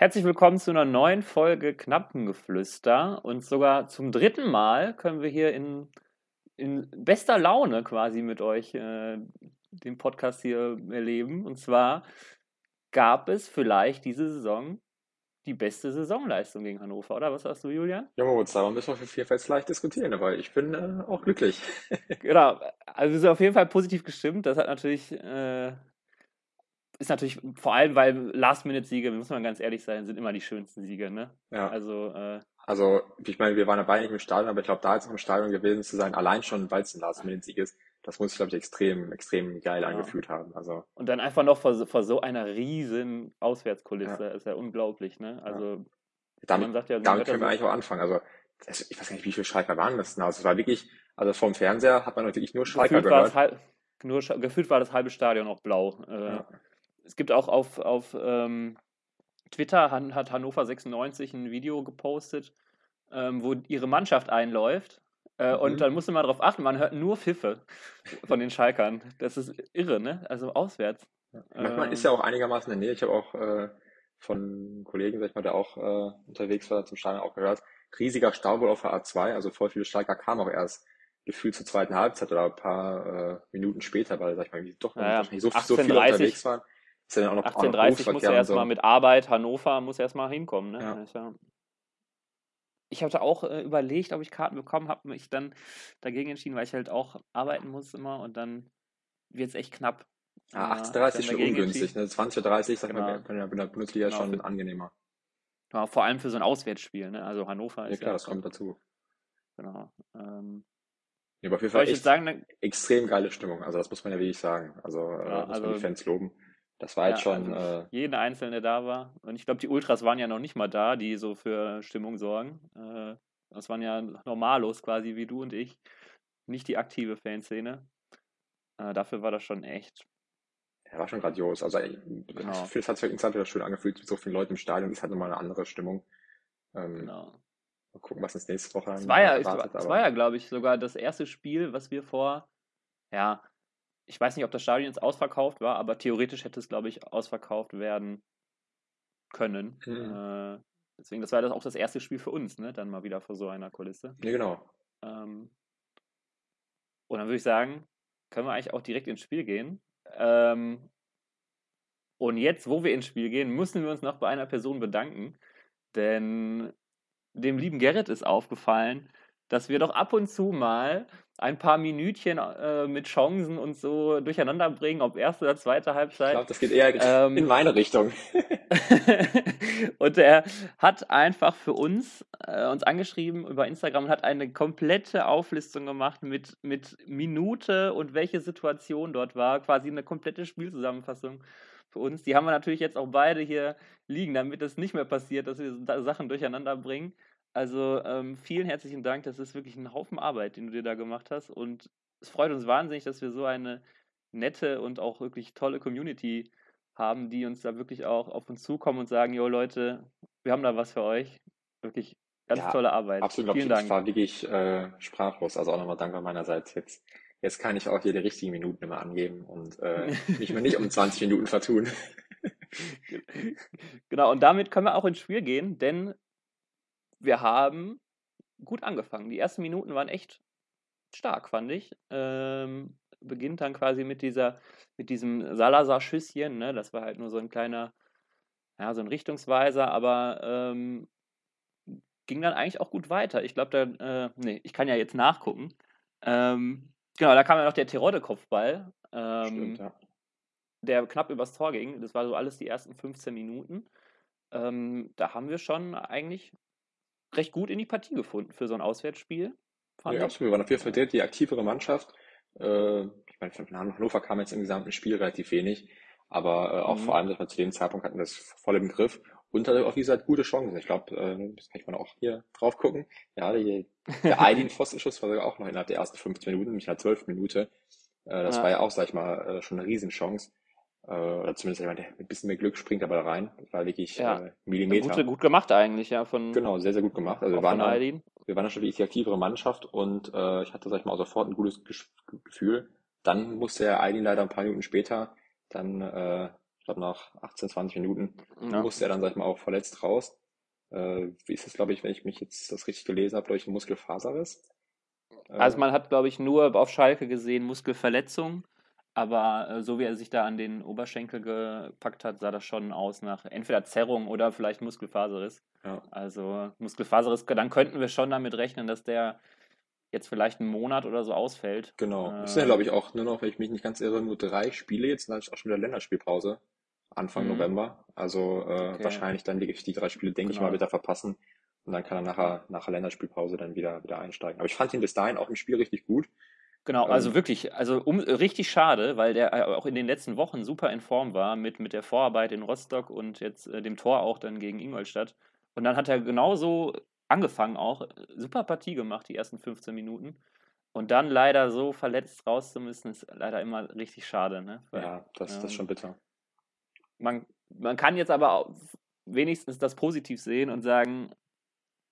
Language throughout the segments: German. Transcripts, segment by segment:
Herzlich willkommen zu einer neuen Folge Knappengeflüster. Und sogar zum dritten Mal können wir hier in, in bester Laune quasi mit euch äh, den Podcast hier erleben. Und zwar gab es vielleicht diese Saison die beste Saisonleistung gegen Hannover, oder? Was sagst du, Julian? Ja, Moritz, darüber müssen wir auf jeden Fall leicht diskutieren, aber ich bin äh, auch glücklich. genau, also wir sind auf jeden Fall positiv gestimmt. Das hat natürlich äh, ist natürlich vor allem, weil Last-Minute-Siege, muss man ganz ehrlich sein, sind immer die schönsten Siege, ne? Ja. Also, äh, also ich meine, wir waren dabei nicht im Stadion, aber ich glaube, da jetzt noch im Stadion gewesen zu sein, allein schon, weil es ein Last-Minute-Sieg ist, das muss ich, glaube ich, extrem, extrem geil ja. angefühlt haben. Also. Und dann einfach noch vor, vor so einer riesen Auswärtskulisse, ja. ist ja unglaublich, ne? Also, ja. damit, ja, damit können wir eigentlich auch anfangen. Also, ich weiß gar nicht, wie viele Schalker waren das denn? Also, es war wirklich, also vom Fernseher hat man wirklich nur Schalker gefühlt gehört. Halb, nur, gefühlt war das halbe Stadion auch blau. Äh, es gibt auch auf, auf ähm, Twitter hat Hannover 96 ein Video gepostet, ähm, wo ihre Mannschaft einläuft. Äh, mhm. Und dann musste man darauf achten, man hört nur Pfiffe von den Schalkern. Das ist irre, ne? Also auswärts. Ja. Manchmal ähm, ist ja auch einigermaßen in der Nähe. Ich habe auch äh, von Kollegen, sag ich mal, der auch äh, unterwegs war, zum Stadion auch gehört. Riesiger Stau wohl auf der A2, also voll viele Schalker kamen auch erst gefühlt zur zweiten Halbzeit oder ein paar äh, Minuten später, weil, sag ich mal, doch ja, nicht so, so viele unterwegs waren. Ist ja auch noch 18.30 muss er erstmal so. mit Arbeit, Hannover muss erstmal hinkommen. Ne? Ja. Ja ich hatte auch äh, überlegt, ob ich Karten bekommen habe, mich dann dagegen entschieden, weil ich halt auch arbeiten muss immer und dann wird es echt knapp. Ja, 18.30 ist schon ungünstig, ne? 20.30 sag genau. mal, in der Bundesliga genau. schon angenehmer. Ja, vor allem für so ein Auswärtsspiel, ne? Also Hannover ist. Ja klar, das kommt dazu. Genau. Ähm, ja, aber auf jeden Fall echt sagen, extrem geile Stimmung. Also das muss man ja wirklich sagen. Also äh, ja, muss also, man die Fans loben. Das war jetzt ja, schon. Also äh, jeden Einzelne, der da war. Und ich glaube, die Ultras waren ja noch nicht mal da, die so für Stimmung sorgen. Äh, das waren ja Normalos quasi wie du und ich. Nicht die aktive Fanszene. Äh, dafür war das schon echt. Ja, war schon grandios. Also genau. es hat sich insgesamt wieder schön angefühlt mit so vielen Leuten im Stadion. ist halt nochmal eine andere Stimmung. Ähm, genau. Mal gucken, was uns nächste Woche Es war ja, erwartet, es war ja, glaube ich, sogar das erste Spiel, was wir vor, ja, ich weiß nicht, ob das Stadion jetzt ausverkauft war, aber theoretisch hätte es, glaube ich, ausverkauft werden können. Mhm. Äh, deswegen, das war das auch das erste Spiel für uns, ne? Dann mal wieder vor so einer Kulisse. Ja, genau. Ähm, und dann würde ich sagen, können wir eigentlich auch direkt ins Spiel gehen. Ähm, und jetzt, wo wir ins Spiel gehen, müssen wir uns noch bei einer Person bedanken, denn dem lieben Gerrit ist aufgefallen, dass wir doch ab und zu mal ein paar Minütchen äh, mit Chancen und so durcheinander bringen, ob erste oder zweite Halbzeit. Ich glaube, das geht eher ähm, in meine Richtung. und er hat einfach für uns äh, uns angeschrieben über Instagram und hat eine komplette Auflistung gemacht mit, mit Minute und welche Situation dort war. Quasi eine komplette Spielzusammenfassung für uns. Die haben wir natürlich jetzt auch beide hier liegen, damit es nicht mehr passiert, dass wir Sachen durcheinander bringen. Also ähm, vielen herzlichen Dank. Das ist wirklich ein Haufen Arbeit, den du dir da gemacht hast. Und es freut uns wahnsinnig, dass wir so eine nette und auch wirklich tolle Community haben, die uns da wirklich auch auf uns zukommen und sagen, jo Leute, wir haben da was für euch. Wirklich ganz ja, tolle Arbeit. Absolut, Vielen Dank. Ich war wirklich äh, sprachlos. Also auch nochmal Danke meinerseits. Jetzt, jetzt kann ich auch hier die richtigen Minuten immer angeben und äh, mich mir nicht um 20 Minuten vertun. genau, und damit können wir auch ins Spiel gehen, denn wir haben gut angefangen. Die ersten Minuten waren echt stark, fand ich. Ähm, beginnt dann quasi mit dieser, mit diesem Salazar-Schüsschen, ne? Das war halt nur so ein kleiner, ja, so ein Richtungsweiser, aber ähm, ging dann eigentlich auch gut weiter. Ich glaube, da, äh, nee, ich kann ja jetzt nachgucken. Ähm, genau, da kam ja noch der Terodde-Kopfball, ähm, ja. der knapp übers Tor ging. Das war so alles die ersten 15 Minuten. Ähm, da haben wir schon eigentlich recht gut in die Partie gefunden für so ein Auswärtsspiel. Ja, ich. absolut. Wir waren auf jeden Fall der, die aktivere Mannschaft. Äh, ich meine, von Hannover kam jetzt im gesamten Spiel relativ wenig, aber äh, auch mhm. vor allem, dass wir zu dem Zeitpunkt hatten das voll im Griff und hatte auch, wie gesagt, gute Chancen. Ich glaube, äh, das kann ich mal auch hier drauf gucken. Ja, die, der Aydin-Pfostenschuss war sogar auch noch innerhalb der ersten 15 Minuten, nämlich in der 12. Minute. Äh, das ja. war ja auch, sag ich mal, äh, schon eine Riesenchance. Äh, oder zumindest jemand, der mit ein bisschen mehr Glück springt aber da rein. Das war wirklich ja. äh, Millimeter. Gut, gut gemacht eigentlich, ja. Von, genau, sehr, sehr gut gemacht. Also wir waren, da, wir waren da schon wirklich die aktivere Mannschaft und äh, ich hatte, sag ich mal, sofort ein gutes Gefühl. Dann musste er Aydin leider ein paar Minuten später dann äh, glaube nach 18, 20 Minuten Ja. musste er dann, sag ich mal, auch verletzt raus. Äh, wie ist es, glaube ich, wenn ich mich jetzt das richtig gelesen habe, durch einen Muskelfaserriss? Also Äh, man hat, glaube ich, nur auf Schalke gesehen Muskelverletzung, aber äh, so wie er sich da an den Oberschenkel gepackt hat, sah das schon aus nach entweder Zerrung oder vielleicht Muskelfaserriss. ja, Also Muskelfaserriss, dann könnten wir schon damit rechnen, dass der jetzt vielleicht einen Monat oder so ausfällt. genau. Es sind ja, glaube ich, auch nur noch, wenn ich mich nicht ganz irre, nur drei Spiele jetzt, dann ist auch schon wieder Länderspielpause. Anfang mhm, November. Also äh, okay, wahrscheinlich dann die, die drei Spiele, denke ich mal, genau. wird er verpassen. Und dann kann er nachher, nach der Länderspielpause dann wieder, wieder einsteigen. Aber ich fand ihn bis dahin auch im Spiel richtig gut. Genau, also Ähm, wirklich, also um, richtig schade, weil der äh, auch in den letzten Wochen super in Form war mit, mit der Vorarbeit in Rostock und jetzt äh, dem Tor auch dann gegen Ingolstadt. Und dann hat er genauso angefangen auch, super Partie gemacht, die ersten 15 Minuten. Und dann leider so verletzt raus zu müssen, ist leider immer richtig schade, ne? Weil ja, das, das ist schon ähm, bitter. man, man kann jetzt aber auch wenigstens das positiv sehen und sagen,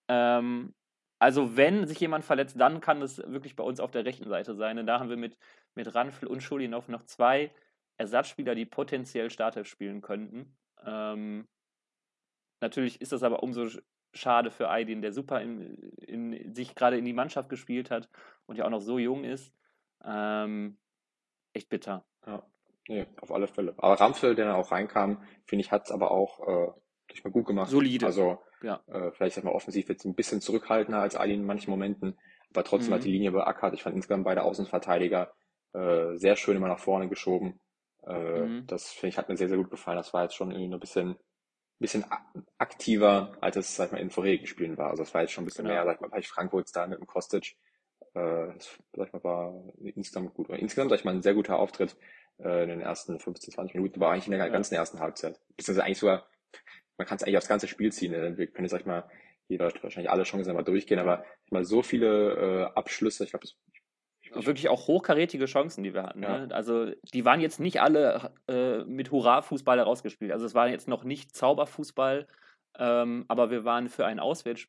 ähm, also wenn sich jemand verletzt, dann kann es wirklich bei uns auf der rechten Seite sein. Denn da haben wir mit, mit Ranfl und Schulinov noch zwei Ersatzspieler, die potenziell Startelf spielen könnten. Ähm, natürlich ist das aber umso sch- schade für Aydin, der super in, in, sich gerade in die Mannschaft gespielt hat und ja auch noch so jung ist. Ähm, echt bitter. Ja, nee, auf alle Fälle. Aber Ramphel, der dann auch reinkam, finde ich, hat es aber auch äh, durch mal gut gemacht. Solide, Also ja. äh, vielleicht sag mal offensiv jetzt ein bisschen zurückhaltender als Ali in manchen Momenten, aber trotzdem hat die Mhm. Linie beackert. Ich fand insgesamt beide Außenverteidiger äh, sehr schön immer nach vorne geschoben. Äh, Mhm. das finde ich hat mir sehr, sehr gut gefallen. Das war jetzt schon irgendwie ein bisschen, bisschen aktiver, als es, sag mal, in vorherigen Spielen war. Also es war jetzt schon ein bisschen mehr, Genau. sag ich mal, bei Frankfurt da mit dem Kostic. Äh, das, sag mal, war insgesamt gut. Oder insgesamt, sag ich mal, ein sehr guter Auftritt äh, in den ersten 15, 20 Minuten, war eigentlich in der Ja. ganzen ersten Halbzeit. Beziehungsweise eigentlich sogar, man kann es eigentlich aufs ganze Spiel ziehen. Ne? Wir können jetzt, sag ich mal, jeder wahrscheinlich alle Chancen einmal durchgehen, aber ich mal so viele äh, Abschlüsse, ich glaube, ich, Und wirklich auch hochkarätige Chancen, die wir hatten. ja, Ne? Also die waren jetzt nicht alle äh, mit Hurra-Fußball herausgespielt. Also es war jetzt noch nicht Zauberfußball, ähm, aber wir waren für ein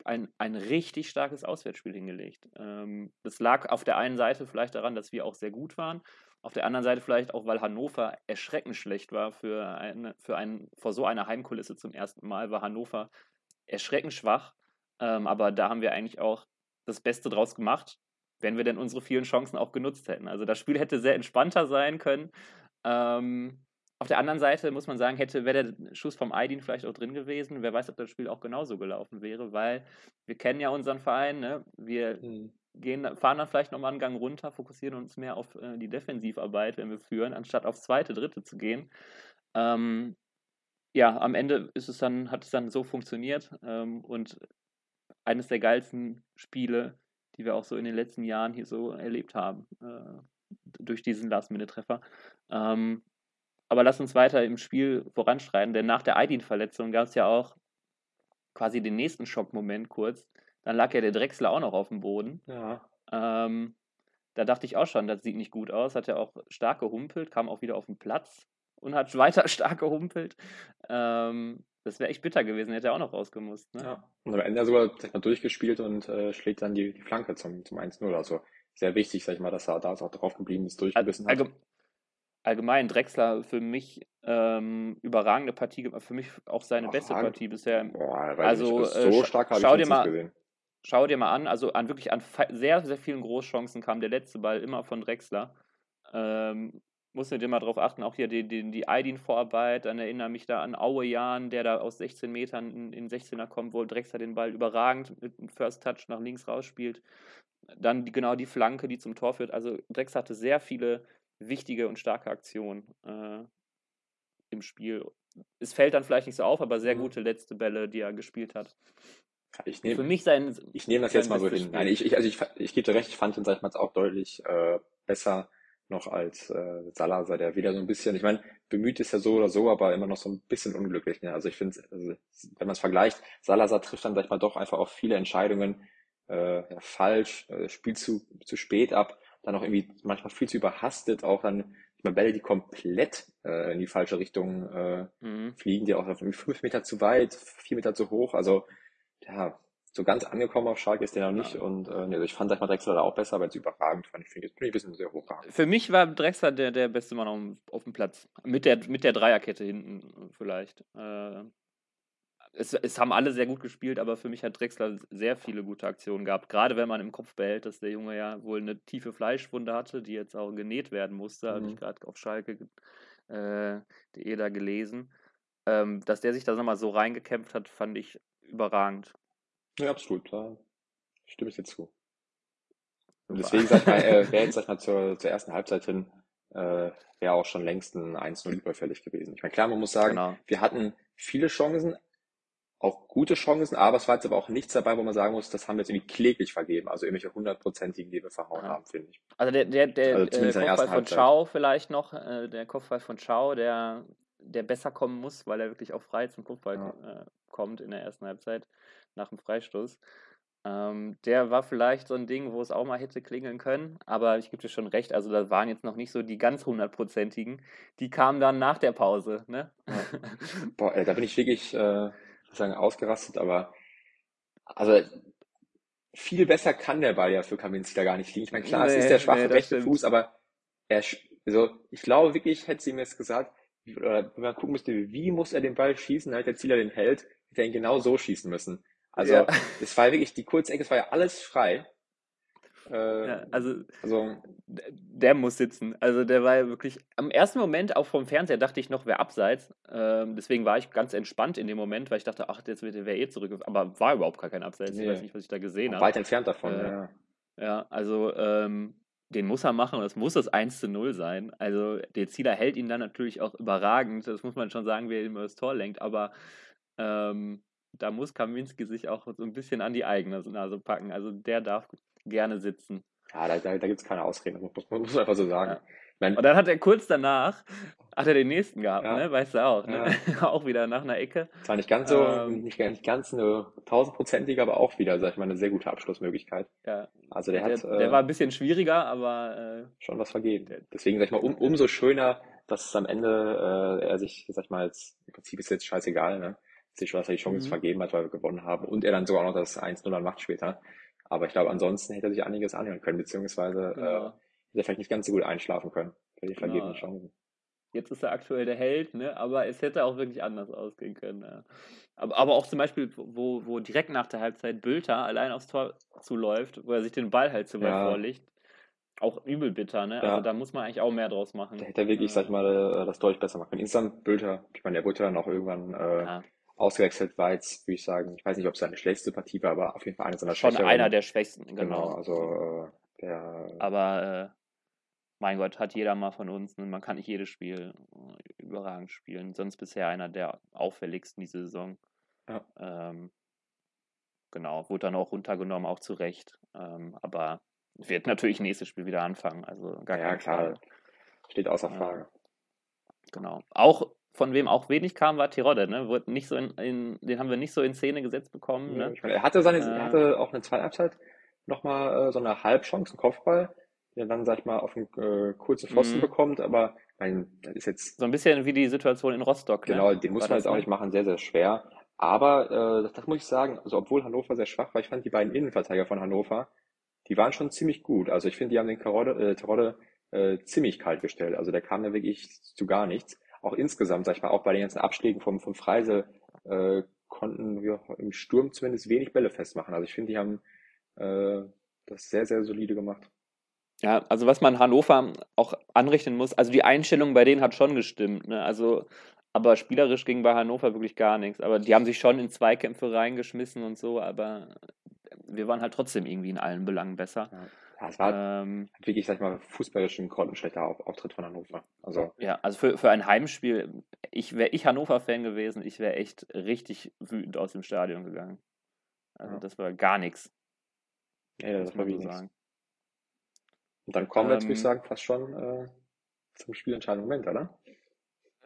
ein, ein richtig starkes Auswärtsspiel hingelegt. Ähm, das lag auf der einen Seite vielleicht daran, dass wir auch sehr gut waren. Auf der anderen Seite vielleicht auch, weil Hannover erschreckend schlecht war für, ein, für ein, vor so einer Heimkulisse zum ersten Mal, war Hannover erschreckend schwach. Ähm, aber da haben wir eigentlich auch das Beste draus gemacht, wenn wir denn unsere vielen Chancen auch genutzt hätten. Also das Spiel hätte sehr entspannter sein können. Ähm, auf der anderen Seite muss man sagen, hätte, wäre der Schuss vom Aydin vielleicht auch drin gewesen. Wer weiß, ob das Spiel auch genauso gelaufen wäre, weil wir kennen ja unseren Verein. Ne? Wir hm, gehen, fahren dann vielleicht nochmal einen Gang runter, fokussieren uns mehr auf äh, die Defensivarbeit, wenn wir führen, anstatt aufs zweite, dritte zu gehen. Ähm, ja, am Ende ist es dann, hat es dann so funktioniert ähm, und eines der geilsten Spiele, die wir auch so in den letzten Jahren hier so erlebt haben, äh, durch diesen Last-Minute-Treffer. Ähm, aber lass uns weiter im Spiel voranschreiten, denn nach der Aydin-Verletzung gab es ja auch quasi den nächsten Schockmoment kurz. Dann lag ja der Drechsler auch noch auf dem Boden. ja, Ähm, da dachte ich auch schon, das sieht nicht gut aus. Hat er auch stark gehumpelt, kam auch wieder auf den Platz und hat weiter stark gehumpelt. Ähm, das wäre echt bitter gewesen, hätte er auch noch rausgemusst. Ne? ja. Und am Ende sogar, mal, durchgespielt und äh, schlägt dann die, die Flanke zum, zum 1-0. Also sehr wichtig, sag ich mal, dass er da auch drauf geblieben ist, All, durchgebissen hat. allgem allgemein, Drexler für mich ähm, überragende Partie, für mich auch seine beste Überragend. Partie bisher. Boah, nicht. Also äh, so scha stark habe ich schau dir mal, gesehen. Schau dir mal an, also an wirklich an sehr, sehr vielen Großchancen kam der letzte Ball immer von Drexler. Ähm, muss mir dir mal drauf achten, auch hier die, die, die Aydin-Vorarbeit, dann erinnere mich da an Aue Jan, der da aus 16 Metern in, in 16er kommt, wo Drexler den Ball überragend mit einem First Touch nach links rausspielt. Dann die, genau die Flanke, die zum Tor führt. Also Drexler hatte sehr viele wichtige und starke Aktionen äh, im Spiel. Es fällt dann vielleicht nicht so auf, aber sehr Mhm. gute letzte Bälle, die er gespielt hat. Ich Für nehme mich sein, ich nehm das jetzt mal so hin. Nein, Spiel. ich, ich, also ich, ich gebe dir recht, ich fand ihn, sag ich mal, auch deutlich äh, besser noch als äh, Salazar, der wieder so ein bisschen, ich meine, bemüht ist er so oder so, aber immer noch so ein bisschen unglücklich. Ne? Also ich finde, also, wenn man es vergleicht, Salazar trifft dann, sag ich mal, doch einfach auf viele Entscheidungen äh, ja, falsch, äh, spielt zu, zu spät ab, dann auch irgendwie manchmal viel zu überhastet, auch dann ich meine, Bälle, die komplett äh, in die falsche Richtung äh, Mhm. fliegen, die auch irgendwie fünf Meter zu weit, vier Meter zu hoch. Also ja, so ganz angekommen auf Schalke ist der noch nicht. Ja. Und äh, also ich fand, sag mal, Drexler da auch besser, aber jetzt überragend fand ich, finde ich, ein bisschen sehr hochragend. Für mich war Drexler der, der beste Mann auf, auf dem Platz. Mit der, mit der Dreierkette hinten vielleicht. Äh, es, es haben alle sehr gut gespielt, aber für mich hat Drexler sehr viele gute Aktionen gehabt. Gerade wenn man im Kopf behält, dass der Junge ja wohl eine tiefe Fleischwunde hatte, die jetzt auch genäht werden musste, mhm. hatte ich gerade auf Schalke äh, die da gelesen. Ähm, dass der sich da nochmal so reingekämpft hat, fand ich überragend. Ja, absolut. Da stimme ich dir zu. Und deswegen sag ich mal, äh, wäre jetzt sag mal zur, zur ersten Halbzeit hin, äh, wäre auch schon längst ein 1-0 überfällig gewesen. Ich meine, klar, man muss sagen, genau. wir hatten viele Chancen, auch gute Chancen, aber es war jetzt aber auch nichts dabei, wo man sagen muss, das haben wir jetzt irgendwie kläglich vergeben, also irgendwelche hundertprozentigen, die wir verhauen ja. haben, finde ich. Also der, der, der, also äh, Kopfball von Chao vielleicht noch, äh, der Kopfball von Chao, der, der besser kommen muss, weil er wirklich auch frei zum Kopfball ja. äh, kommt in der ersten Halbzeit nach dem Freistoß. Ähm, der war vielleicht so ein Ding, wo es auch mal hätte klingeln können, aber ich gebe dir schon recht, also da waren jetzt noch nicht so die ganz hundertprozentigen, die kamen dann nach der Pause, ne? Ja. Boah, ey, da bin ich wirklich, äh, sagen, ausgerastet, aber also viel besser kann der Ball ja für Kaminski da gar nicht liegen. Ich meine, klar, nee, es ist der schwache nee, rechte stimmt. Fuß, aber er, also ich glaube wirklich, hätte sie mir jetzt gesagt, oder wenn man gucken müsste, wie muss er den Ball schießen, damit der Zieler den hält, hätte er ihn genau so schießen müssen. Also ja. es war wirklich die kurze Ecke, es war ja alles frei. Äh, ja, also, also, der muss sitzen. Also der war ja wirklich, am ersten Moment auch vom Fernseher dachte ich noch, wer abseits. Ähm, deswegen war ich ganz entspannt in dem Moment, weil ich dachte, ach, jetzt wird der eh zurück. Aber war überhaupt gar kein Abseits. Nee. Ich weiß nicht, was ich da gesehen habe. Weit entfernt davon, äh, ja. Ja, also ähm, den muss er machen und das muss das 1 zu 0 sein. Also der Zieler hält ihn dann natürlich auch überragend. Das muss man schon sagen, wie er immer das Tor lenkt. Aber ähm, da muss Kaminski sich auch so ein bisschen an die eigene Nase packen. Also der darf gerne sitzen. Ja, da, da, da gibt es keine Ausreden, das muss, muss man einfach so sagen. Ja. Mein, und dann hat er kurz danach, hat er den nächsten gehabt, ja. ne? weißt du auch, ne? Ja. auch wieder nach einer Ecke. Zwar nicht ganz so, ähm, nicht, nicht ganz eine tausendprozentige, aber auch wieder, sag ich mal, eine sehr gute Abschlussmöglichkeit. Ja. Also der, der hat. Der äh, war ein bisschen schwieriger, aber. Äh, schon was vergeben. Deswegen, sag ich mal, um, umso schöner, dass es am Ende äh, er sich, sag ich mal, jetzt, im Prinzip ist jetzt scheißegal, ne? Sich schon, dass er die Chance mhm. vergeben hat, weil wir gewonnen haben und er dann sogar noch das 1-0 dann macht später. Aber ich glaube, ansonsten hätte er sich einiges anhören können, beziehungsweise genau. äh, hätte vielleicht nicht ganz so gut einschlafen können für die vergebenen genau. Chancen. Jetzt ist er aktuell der Held, ne? aber es hätte auch wirklich anders ausgehen können. Ja. Aber, aber auch zum Beispiel, wo, wo direkt nach der Halbzeit Bülter allein aufs Tor zuläuft, wo er sich den Ball halt zu weit ja. vorlegt. Auch übel bitter, ne? Ja. Also da muss man eigentlich auch mehr draus machen. Da hätte er wirklich, sag ich mal, äh, das deutlich besser machen können. Insgesamt Bülter, ich meine, der wurde dann auch irgendwann äh, ausgewechselt war jetzt, würde ich sagen, ich weiß nicht, ob es seine schlechteste Partie war, aber auf jeden Fall eine seiner Schon einer der schwächsten, genau. genau also äh, der. Aber äh, mein Gott, hat jeder mal von uns, ne? man kann nicht jedes Spiel äh, überragend spielen. Sonst bisher einer der auffälligsten diese Saison. Ja. Ähm, genau, wurde dann auch runtergenommen, auch zu Recht. Ähm, aber wird natürlich nächstes Spiel wieder anfangen. Also gar ja, klar. Fall. Steht außer Frage. Genau. Auch von wem auch wenig kam, war Tirode, ne? Wurde nicht so in, in, den haben wir nicht so in Szene gesetzt bekommen. Ne? Ich meine, er hatte seine, äh, er hatte auch eine zweite Halbzeit nochmal äh, so eine Halbchance, einen Kopfball, der dann, sag ich mal, auf einen äh, kurzen Pfosten mhm. bekommt, aber mein, das ist jetzt. So ein bisschen wie die Situation in Rostock. Ne? Genau, ne? den muss man jetzt auch nicht machen, sehr, sehr schwer. Aber äh, das, das muss ich sagen, also obwohl Hannover sehr schwach war, ich fand die beiden Innenverteidiger von Hannover, die waren schon ziemlich gut. Also ich finde, die haben den Karotte, äh, Terodde äh, ziemlich kalt gestellt. Also der kam da wirklich zu gar nichts auch insgesamt, sag ich mal, auch bei den ganzen Abschlägen vom, vom Freisel, äh, konnten wir im Sturm zumindest wenig Bälle festmachen. Also ich finde, die haben äh, das sehr, sehr solide gemacht. Ja, also was man Hannover auch anrechnen muss, also die Einstellung bei denen hat schon gestimmt. Ne? Also, aber spielerisch ging bei Hannover wirklich gar nichts. Aber die haben sich schon in Zweikämpfe reingeschmissen und so, aber wir waren halt trotzdem irgendwie in allen Belangen besser. Ja. Ja, es war ähm, wirklich, sag ich mal, fußballisch ein grottenschlechter Auftritt von Hannover. Also, ja, also für, für ein Heimspiel, ich wäre ich Hannover-Fan gewesen, ich wäre echt richtig wütend aus dem Stadion gegangen. Also ja. das war gar nichts. Ja, das war wie so sagen. Und dann kommen wir jetzt, würde ich ähm. sagen, fast schon äh, zum spielentscheidenden Moment, oder?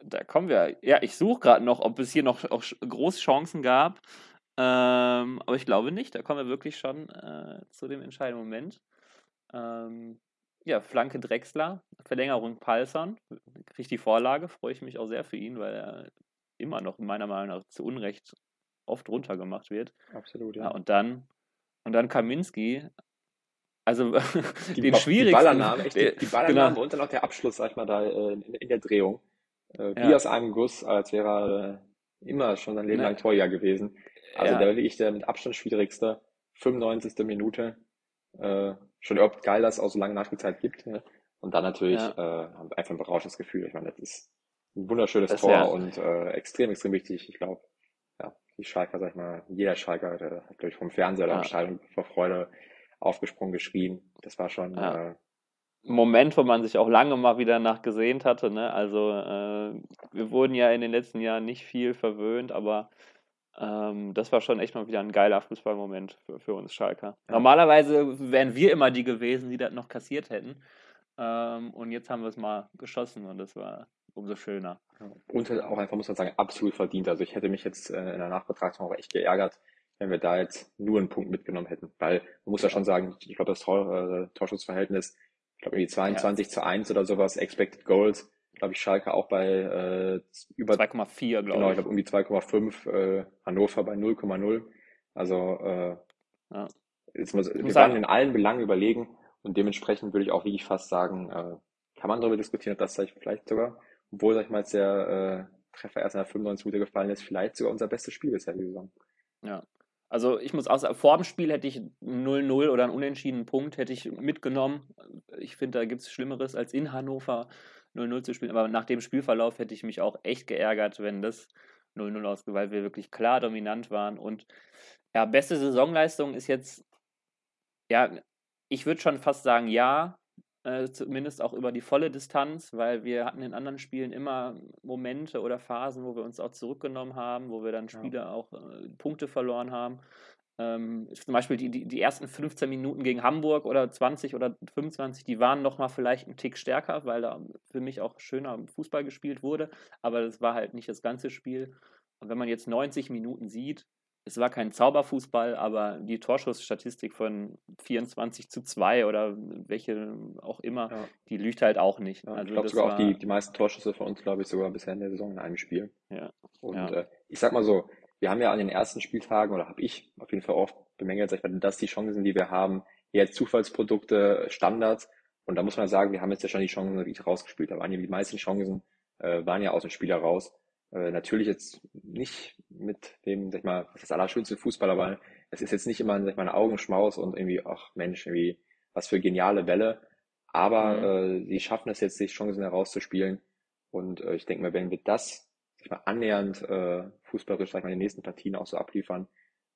Da kommen wir. Ja, ich suche gerade noch, ob es hier noch auch große Chancen gab. Ähm, aber ich glaube nicht. Da kommen wir wirklich schon äh, zu dem entscheidenden Moment. Ähm, ja, Flanke Drexler, Verlängerung Palsern, kriegt die Vorlage, freue ich mich auch sehr für ihn, weil er immer noch meiner Meinung nach zu Unrecht oft runtergemacht wird. Absolut, Ja, ja. und dann, und dann Kaminski, also Die, den Ba- die schwierigsten, Ballannahme, echt, die, die Ballannahme genau, und dann auch der Abschluss, sag ich mal, da äh, in, in der Drehung. Äh, wie ja, aus einem Guss, als wäre er äh, immer schon sein Leben ne, lang Torjäger gewesen. Also ja, der wirklich der mit Abstand schwierigste, 95. Minute. Äh, schon überhaupt geil, dass es auch so lange Nachspielzeit gibt. Ne? Und dann natürlich ja, äh, einfach ein berauschendes Gefühl. Ich meine, das ist ein wunderschönes das Tor ja, und äh, extrem, extrem wichtig. Ich glaube, ja, die Schalker, sag ich mal, jeder Schalker, der hat, glaube ich, vom Fernseher oder ja, Stadion vor Freude aufgesprungen, geschrien. Das war schon, ja. äh, Moment, wo man sich auch lange mal wieder nach gesehnt hatte. Ne? Also äh, wir wurden ja in den letzten Jahren nicht viel verwöhnt, aber ähm, das war schon echt mal wieder ein geiler Fußballmoment für, für uns Schalker. ja, Normalerweise wären wir immer die gewesen, die das noch kassiert hätten. Ähm, und jetzt haben wir es mal geschossen und das war umso schöner. Und halt auch einfach, muss man sagen, absolut verdient. Also ich hätte mich jetzt äh, in der Nachbetrachtung auch echt geärgert, wenn wir da jetzt nur einen Punkt mitgenommen hätten. Weil man muss ja schon sagen, ich glaube, das Tor, äh, Torschussverhältnis, ich glaube irgendwie Ja, 22 zu 1 oder sowas, Expected Goals, glaube ich, Schalke auch bei äh, über 2,4, Genau, glaube ich glaube ich. irgendwie 2,5, äh, Hannover bei 0,0. Also äh, Ja. jetzt muss, Ich muss wir waren sagen, in allen Belangen überlegen und dementsprechend würde ich auch wirklich fast sagen, äh, kann man darüber diskutieren, ob das vielleicht vielleicht sogar, obwohl, sag ich mal, jetzt der äh, Treffer erst in der 95 Minute gefallen ist, vielleicht sogar unser bestes Spiel bisher die Saison. ja. Also ich muss auch sagen, vor dem Spiel hätte ich 0-0 oder einen unentschiedenen Punkt hätte ich mitgenommen. Ich finde, da gibt es Schlimmeres, als in Hannover 0-0 zu spielen. Aber nach dem Spielverlauf hätte ich mich auch echt geärgert, wenn das 0-0 ausgeht, weil wir wirklich klar dominant waren. Und ja, beste Saisonleistung ist jetzt, ja, ich würde schon fast sagen, ja, äh, zumindest auch über die volle Distanz, weil wir hatten in anderen Spielen immer Momente oder Phasen, wo wir uns auch zurückgenommen haben, wo wir dann Ja. Spiele auch äh, Punkte verloren haben. Ähm, zum Beispiel die, die, die ersten 15 Minuten gegen Hamburg oder 20 oder 25, die waren nochmal vielleicht einen Tick stärker, weil da für mich auch schöner Fußball gespielt wurde, aber das war halt nicht das ganze Spiel. Und wenn man jetzt 90 Minuten sieht, es war kein Zauberfußball, aber die Torschussstatistik von 24 zu 2 oder welche auch immer, Ja. die lügt halt auch nicht. Ja, ich Also glaube das sogar auch war, die, die meisten Torschüsse von uns, glaube ich, sogar bisher in der Saison in einem Spiel. ja, Und ja, äh, ich sag mal so, wir haben ja an den ersten Spieltagen, oder habe ich auf jeden Fall oft bemängelt, ich dass die Chancen, die wir haben, eher Zufallsprodukte, Standards. Und da muss man sagen, wir haben jetzt ja schon die Chancen wirklich rausgespielt. Da waren ja die meisten Chancen, äh, waren ja aus dem Spiel heraus. Äh, natürlich jetzt nicht mit dem, sag ich mal, das allerschönste Fußball, aber es ist jetzt nicht immer, sag ich mal, ein Augenschmaus und irgendwie, ach Mensch, irgendwie, was für geniale Bälle. Aber mhm. äh, sie schaffen es jetzt, die Chancen herauszuspielen. Und äh, ich denke mal, wenn wir das sag ich mal, annähernd äh, fußballerisch, sag ich mal, in den nächsten Partien auch so abliefern,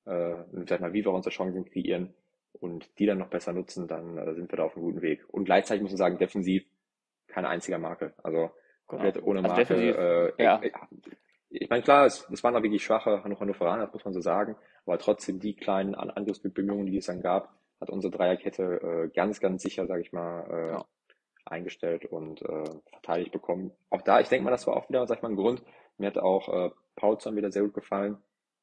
äh, und sag ich mal, wie wir unsere Chancen kreieren und die dann noch besser nutzen, dann äh, sind wir da auf einem guten Weg. Und gleichzeitig muss man sagen, defensiv kein einziger Makel. Also Genau. komplett ohne Also Marke. defensiv, Äh, ja, äh, ich meine, klar, es, es waren auch wirklich schwache Hannover Hannoveraner, das muss man so sagen, aber trotzdem die kleinen An Angriffsbemühungen, die es dann gab, hat unsere Dreierkette äh, ganz, ganz sicher, sage ich mal, äh, ja, eingestellt und äh, verteidigt bekommen. Auch da, ich denke mal, das war auch wieder, sag ich mal, ein Grund. Mir hat auch äh, Paulson wieder sehr gut gefallen.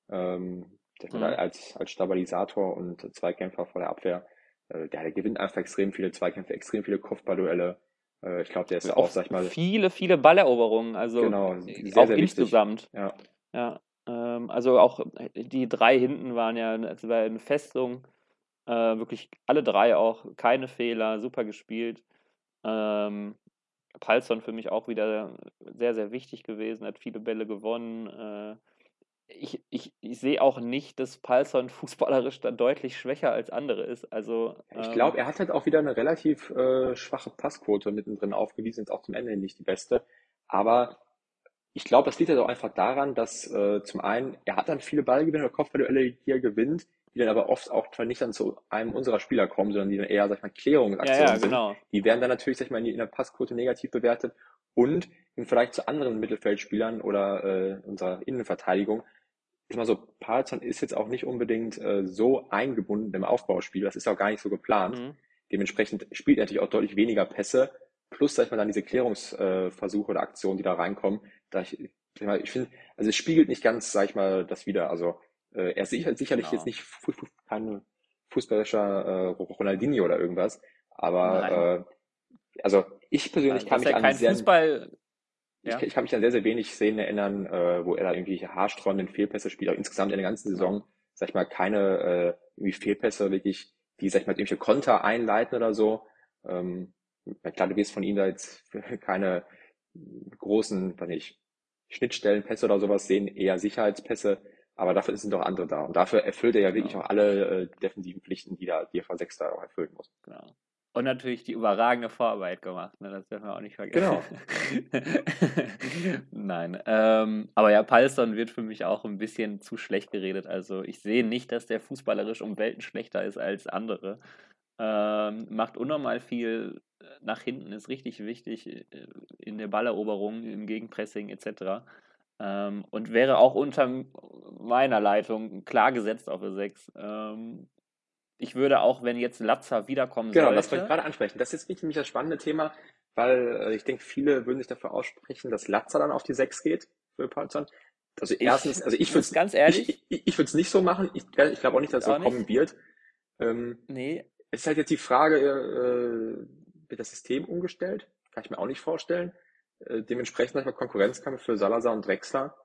Ähm, mhm. als, als Stabilisator und Zweikämpfer vor der Abwehr. Äh, der, der gewinnt einfach extrem viele Zweikämpfe, extrem viele Kopfballduelle. Äh, ich glaube, der ist auch, auch sag ich mal, viele, viele Balleroberungen, also genau, äh, sehr, auch sehr insgesamt. Ja, Ja, ähm, also auch die drei hinten waren ja es war eine Festung. Äh, wirklich alle drei auch, keine Fehler, super gespielt. Ähm, Palsson für mich auch wieder sehr, sehr wichtig gewesen, hat viele Bälle gewonnen. Äh, ich, ich, ich sehe auch nicht, dass Palsson fußballerisch dann deutlich schwächer als andere ist. Also, ich ähm, glaube, er hat halt auch wieder eine relativ äh, schwache Passquote mittendrin aufgewiesen, jetzt auch zum Ende nicht die beste. Aber ich glaube, das liegt halt auch einfach daran, dass äh, zum einen, er hat dann viele Ballgewinne oder Kopfballduelle, die er gewinnt, die dann aber oft auch nicht dann zu einem unserer Spieler kommen, sondern die dann eher, sag ich mal, ja, Klärungsaktionen ja, sind. genau. Die werden dann natürlich, sag ich mal, in der Passquote negativ bewertet und im Vergleich zu anderen Mittelfeldspielern oder äh, unserer Innenverteidigung ist mal so, Paulson ist jetzt auch nicht unbedingt äh, so eingebunden im Aufbauspiel. Das ist auch gar nicht so geplant. Mhm. Dementsprechend spielt er natürlich auch deutlich weniger Pässe. Plus, sag ich mal, dann diese Klärungsversuche äh, oder Aktionen, die da reinkommen. Da ich, sag mal, ich finde, also es spiegelt nicht ganz, sag ich mal, das wieder. Also äh, er ist sicher, sicherlich Genau. jetzt nicht kein fußballischer äh, Ronaldinho oder irgendwas. Aber Nein. äh, also ich persönlich Also, kann mich an kein sehr Fußball, ich, ja. ich kann mich an sehr, sehr wenig Szenen erinnern, äh, wo er da irgendwelche haarsträubenden Fehlpässe spielt, aber insgesamt in der ganzen Saison, sag ich mal, keine äh, irgendwie Fehlpässe wirklich, die, sag ich mal, irgendwelche Konter einleiten oder so. Ähm, klar, du wirst von ihm da jetzt keine großen, weiß nicht, Schnittstellenpässe oder sowas sehen, eher Sicherheitspässe, aber dafür sind doch andere da. Und dafür erfüllt er ja wirklich genau. auch alle äh, defensiven Pflichten, die da die V6 da auch erfüllen muss. Genau. Und natürlich die überragende Vorarbeit gemacht, ne? das dürfen wir auch nicht vergessen. Genau. Nein. Ähm, aber ja, Palsson wird für mich auch ein bisschen zu schlecht geredet. Also ich sehe nicht, dass der fußballerisch um Welten schlechter ist als andere. Ähm, macht unnormal viel äh, nach hinten, ist richtig wichtig äh, in der Balleroberung, im Gegenpressing etc. Ähm, und wäre auch unter meiner Leitung klar gesetzt auf der 6. Ähm, ich würde auch, wenn jetzt Latza wiederkommen genau, sollte... Genau, das wollte ich gerade ansprechen. Das ist nämlich das spannende Thema, weil äh, ich denke, viele würden sich dafür aussprechen, dass Latza dann auf die 6 geht für Paulson. Also erstens, also ich würde es ganz ehrlich, ich, ich, ich würde es nicht so machen. Ich, ich glaube auch nicht, dass es so kommen nicht. wird. Ähm, nee. Es ist halt jetzt die Frage, äh, wird das System umgestellt? Kann ich mir auch nicht vorstellen. Äh, dementsprechend manchmal Konkurrenzkampf für Salazar und Drexler.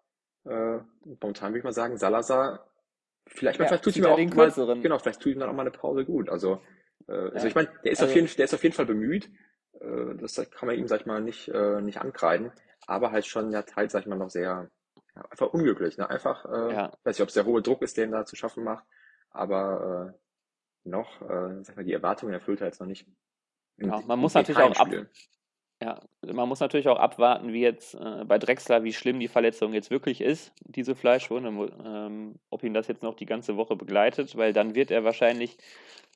Äh, momentan würde ich mal sagen, Salazar Vielleicht, ja, vielleicht tut ihm auch mal, genau, vielleicht tut ihm dann auch mal eine Pause gut. Also, äh, also ja. also ich meine, der ist also, auf jeden, der ist auf jeden Fall bemüht. Äh, das kann man ihm, sag ich mal, nicht, äh, nicht ankreiden. Aber halt schon ja teils, sag ich mal, noch sehr, ja, einfach unglücklich, ne? Einfach, äh, ja. weiß nicht, ob es der hohe Druck ist, den da zu schaffen macht, aber äh, noch, äh, sag ich mal, die Erwartungen erfüllt er jetzt noch nicht. Ja, man muss natürlich auch ab, ja, man muss natürlich auch abwarten, wie jetzt äh, bei Drexler, wie schlimm die Verletzung jetzt wirklich ist, diese Fleischwunde, ähm, ob ihn das jetzt noch die ganze Woche begleitet, weil dann wird er wahrscheinlich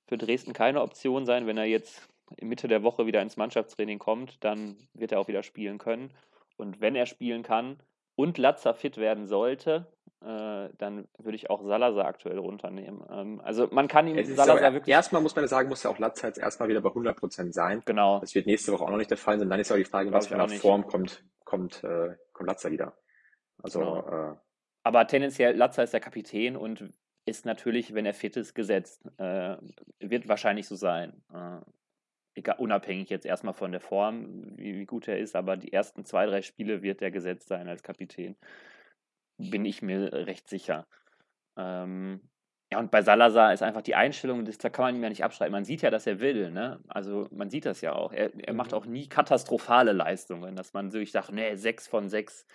für Dresden keine Option sein, wenn er jetzt Mitte der Woche wieder ins Mannschaftstraining kommt, dann wird er auch wieder spielen können. Und wenn er spielen kann und Latzer fit werden sollte, äh, dann würde ich auch Salazar aktuell runternehmen. Ähm, also man kann ihm Salazar wirklich... Erstmal muss man sagen, muss ja auch Latzer jetzt erstmal wieder bei 100% sein. Genau. Das wird nächste Woche auch noch nicht der Fall sein. Dann ist ja auch die Frage, in was für einer Form kommt, kommt, äh, kommt Latzer wieder. Also, genau. äh, Aber tendenziell, Latzer ist der Kapitän und ist natürlich, wenn er fit ist, gesetzt. Äh, wird wahrscheinlich so sein. Äh, unabhängig jetzt erstmal von der Form, wie, wie, gut er ist, aber die ersten zwei, drei Spiele wird er gesetzt sein als Kapitän bin ich mir recht sicher. Ähm, ja, und bei Salazar ist einfach die Einstellung, das, da kann man ihm ja nicht abschreiben. Man sieht ja, dass er will, ne? Also man sieht das ja auch. Er, er macht mhm. auch nie katastrophale Leistungen, dass man sich sagt, nee, 6 von 6,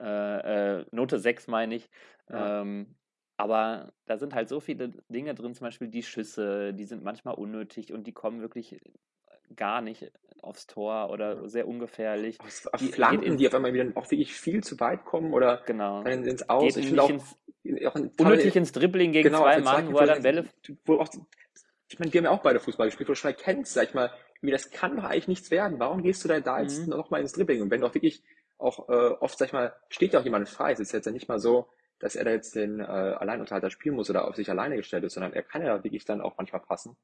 äh, äh, Note 6 meine ich. Ja. Ähm, aber da sind halt so viele Dinge drin, zum Beispiel die Schüsse, die sind manchmal unnötig und die kommen wirklich gar nicht aufs Tor oder sehr ungefährlich. Auf die, Flanken, die auf einmal wieder auch wirklich viel zu weit kommen oder genau. dann ins Aus. Geht ich finde auch, ins, auch in, unnötig ins Dribbling gegen genau, zwei Mann, wo er dann Bälle... Wo auch, ich meine, wir haben ja auch beide Fußball gespielt, wo du schon erkennst, sag ich mal, wie das kann doch eigentlich nichts werden. Warum gehst du da, da jetzt mhm. noch mal ins Dribbling? Und wenn doch wirklich auch äh, oft, sag ich mal, steht ja auch jemand frei. Es ist jetzt ja nicht mal so, dass er da jetzt den äh, Alleinunterhalter spielen muss oder auf sich alleine gestellt ist, sondern er kann ja wirklich dann auch manchmal passen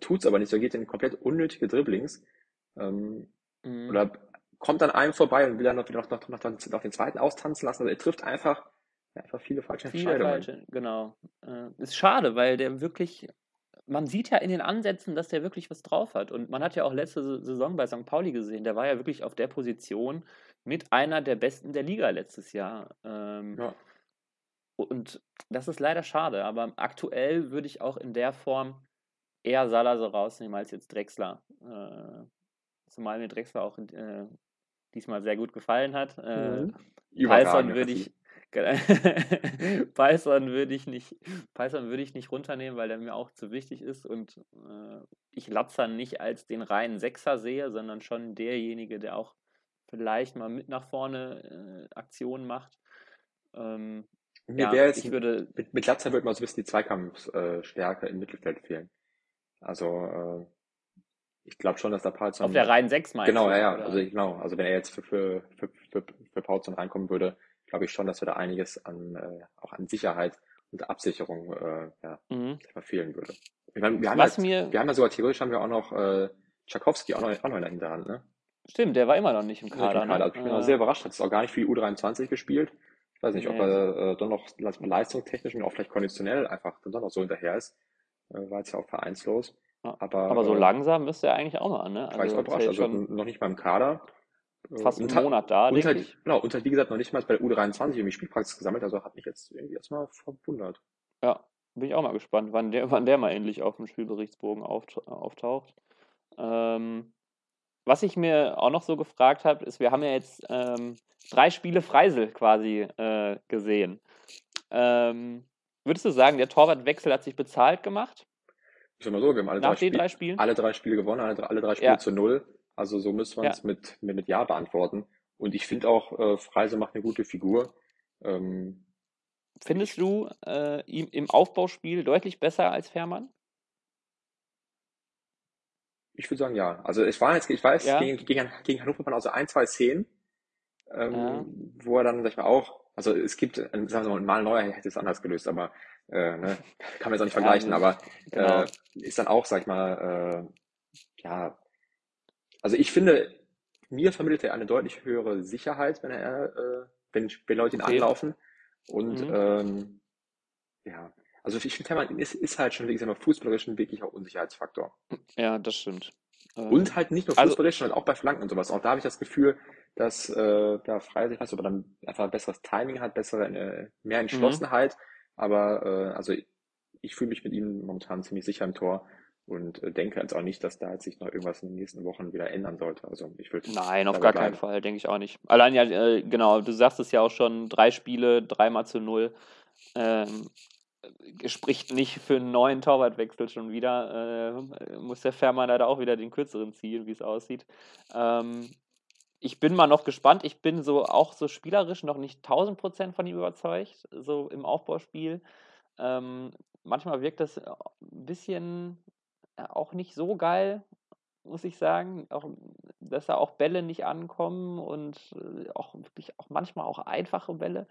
tut's aber nicht, so geht in komplett unnötige Dribblings. Ähm, mhm. Oder kommt dann einem vorbei und will dann noch, noch, noch, noch, noch den zweiten austanzen lassen. Also er trifft einfach, ja, einfach viele falsche viele Entscheidungen. Falsche, genau. Äh, ist schade, weil der wirklich, man sieht ja in den Ansätzen, dass der wirklich was drauf hat. Und man hat ja auch letzte Saison bei St. Pauli gesehen, der war ja wirklich auf der Position mit einer der besten der Liga letztes Jahr. Ähm, ja. Und das ist leider schade, aber aktuell würde ich auch in der Form eher Salazar rausnehmen als jetzt Drexler. Äh, zumal mir Drexler auch äh, diesmal sehr gut gefallen hat. Äh, mhm. Python würde ich Python würde ich nicht Python würde ich nicht runternehmen, weil der mir auch zu wichtig ist und äh, ich Latzer nicht als den reinen Sechser sehe, sondern schon derjenige, der auch vielleicht mal mit nach vorne äh, Aktionen macht. Ähm, Mir ja, jetzt, ich würde mit, mit Latzer würde mal so ein bisschen die Zweikampfstärke im Mittelfeld fehlen. Also äh, ich glaube schon, dass der Paulson. Auf der reinen 6 meinst Genau, ja, ja. Also genau. Also wenn er jetzt für, für, für, für, für Paulson reinkommen würde, glaube ich schon, dass wir da einiges an äh, auch an Sicherheit und Absicherung äh, ja, mhm. fehlen würde. Ich meine, wir haben, Was halt, mir... wir haben ja sogar theoretisch haben wir auch noch äh, Tchaikovsky auch noch, auch noch in der Hinterhand, ne? Stimmt, der war immer noch nicht im Kader. Im Kader. Ne? Ich bin äh... sehr überrascht, hat es auch gar nicht für die U23 gespielt. Ich weiß nicht, nee. ob er äh, dann noch leistungstechnisch und auch vielleicht konditionell einfach dann doch noch so hinterher ist. Äh, war jetzt ja auch vereinslos. Aber, aber so äh, langsam müsste er eigentlich auch mal, ne? Also, war ich überrascht, also noch nicht beim Kader. fast einen Monat da, und denke ich. Genau, und wie gesagt, noch nicht mal bei der U23 irgendwie Spielpraxis gesammelt, also hat mich jetzt irgendwie erstmal verwundert. Ja, bin ich auch mal gespannt, wann der, wann der mal endlich auf dem Spielberichtsbogen auftaucht. Ähm, was ich mir auch noch so gefragt habe, ist, wir haben ja jetzt ähm, drei Spiele Freisel quasi äh, gesehen. Ähm, würdest du sagen, der Torwartwechsel hat sich bezahlt gemacht? Ich sag mal so, wir haben alle, drei, den drei Spielen? alle drei Spiele gewonnen, alle, alle drei Spiele Ja. zu null. Also so müssen wir Ja. es mit, mit, mit Ja beantworten. Und ich finde auch, äh, Freise macht eine gute Figur. Ähm, Findest du äh, ihn im Aufbauspiel deutlich besser als Fährmann? ich würde sagen, ja. Also es war jetzt, ich weiß, Ja. gegen, gegen, gegen Hannover waren also ein, zwei Szenen, ähm, Ja. wo er dann, sag ich mal, auch, also es gibt, sagen wir mal, mal Neuer hätte es anders gelöst, aber äh, ne, kann man jetzt auch nicht Ja, vergleichen, das- aber genau. äh, ist dann auch, sag ich mal, äh, ja, also ich finde, mir vermittelt er eine deutlich höhere Sicherheit, wenn er, äh, wenn, wenn Leute ihn Okay. anlaufen. Und Mhm. ähm, ja, also ich finde, Hermann ist, ist halt schon, wie gesagt, fußballerisch ein wirklicher Unsicherheitsfaktor. Ja, das stimmt. Ähm, Und halt nicht nur also- fußballerisch, sondern auch bei Flanken und sowas. Auch da habe ich das Gefühl, dass äh, da Freisig, weiß nicht, ob er dann einfach besseres Timing hat, bessere, äh, mehr Mhm. Aber äh, also ich, fühle mich mit ihm momentan ziemlich sicher im Tor und äh, denke jetzt auch nicht, dass da jetzt sich noch irgendwas in den nächsten Wochen wieder ändern sollte. Also ich würde Nein, auf gar bleiben. keinen Fall, denke ich auch nicht. Allein ja, äh, genau, du sagst es ja auch schon, drei Spiele, dreimal zu null. Ähm, spricht nicht für einen neuen Torwartwechsel schon wieder. Äh, muss der Fährmann leider auch wieder den kürzeren ziehen, wie es aussieht. Ähm, ich bin mal noch gespannt. Ich bin so auch so spielerisch noch nicht 1000 Prozent von ihm überzeugt, so im Aufbauspiel. Ähm, manchmal wirkt das ein bisschen äh, auch nicht so geil, muss ich sagen. Auch, dass da auch Bälle nicht ankommen und äh, auch wirklich auch manchmal auch einfache Bälle.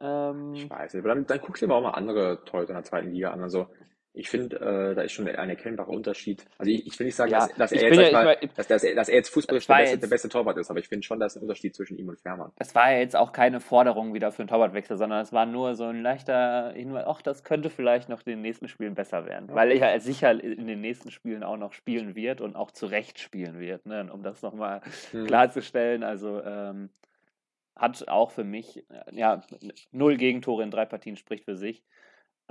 Ähm, Ich weiß nicht, aber dann, dann guckst du dir aber auch mal andere Torhüter in der zweiten Liga an. Also ich finde, äh, da ist schon ein erkennbarer Unterschied. Also ich, ich will nicht sagen, Ja, dass, dass er jetzt, ja- mal, dass, dass, er, dass er jetzt fußballisch der beste, jetzt- der beste Torwart ist, aber ich finde schon, da ist ein Unterschied zwischen ihm und Fährmann. Es war ja jetzt auch keine Forderung wieder für einen Torwartwechsel, sondern es war nur so ein leichter Hinweis, ach, das könnte vielleicht noch in den nächsten Spielen besser werden. Weil er ja sicher in den nächsten Spielen auch noch spielen wird und auch zu Recht spielen wird, ne? um das nochmal Hm. klarzustellen. Also ähm, hat auch für mich, ja, null Gegentore in drei Partien spricht für sich.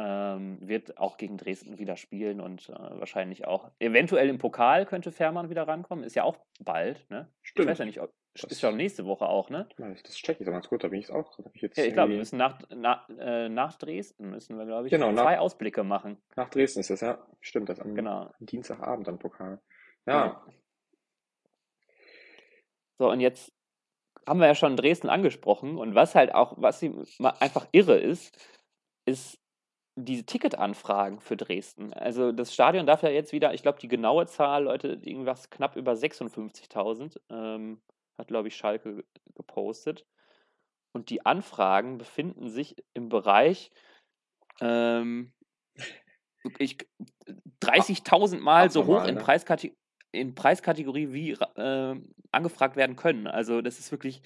Ähm, wird auch gegen Dresden wieder spielen und äh, wahrscheinlich auch, eventuell im Pokal könnte Fährmann wieder rankommen. Ist ja auch bald, ne? Ich Stimmt. weiß ja nicht, ob, Das- ist ja auch nächste Woche auch, ne? Ja, Das check ich so ganz gut, da bin ich es auch. Ich Ja, ich glaube, wir müssen nach, nach, äh, nach Dresden müssen wir, glaube ich, Genau, nach- zwei Ausblicke machen. Nach Dresden ist das, ja. Stimmt, das am Genau. Dienstagabend am Pokal. Ja, So, und jetzt haben wir ja schon Dresden angesprochen. Und was halt auch, was sie einfach irre ist, ist diese Ticketanfragen für Dresden. Also das Stadion darf ja jetzt wieder, ich glaube, die genaue Zahl, Leute, irgendwas knapp über 56.000, ähm, hat, glaube ich, Schalke gepostet. Und die Anfragen befinden sich im Bereich ähm, wirklich 30.000 Mal so hoch in, ne? Preiskate in Preiskategorie wie äh, angefragt werden können. Also das ist wirklich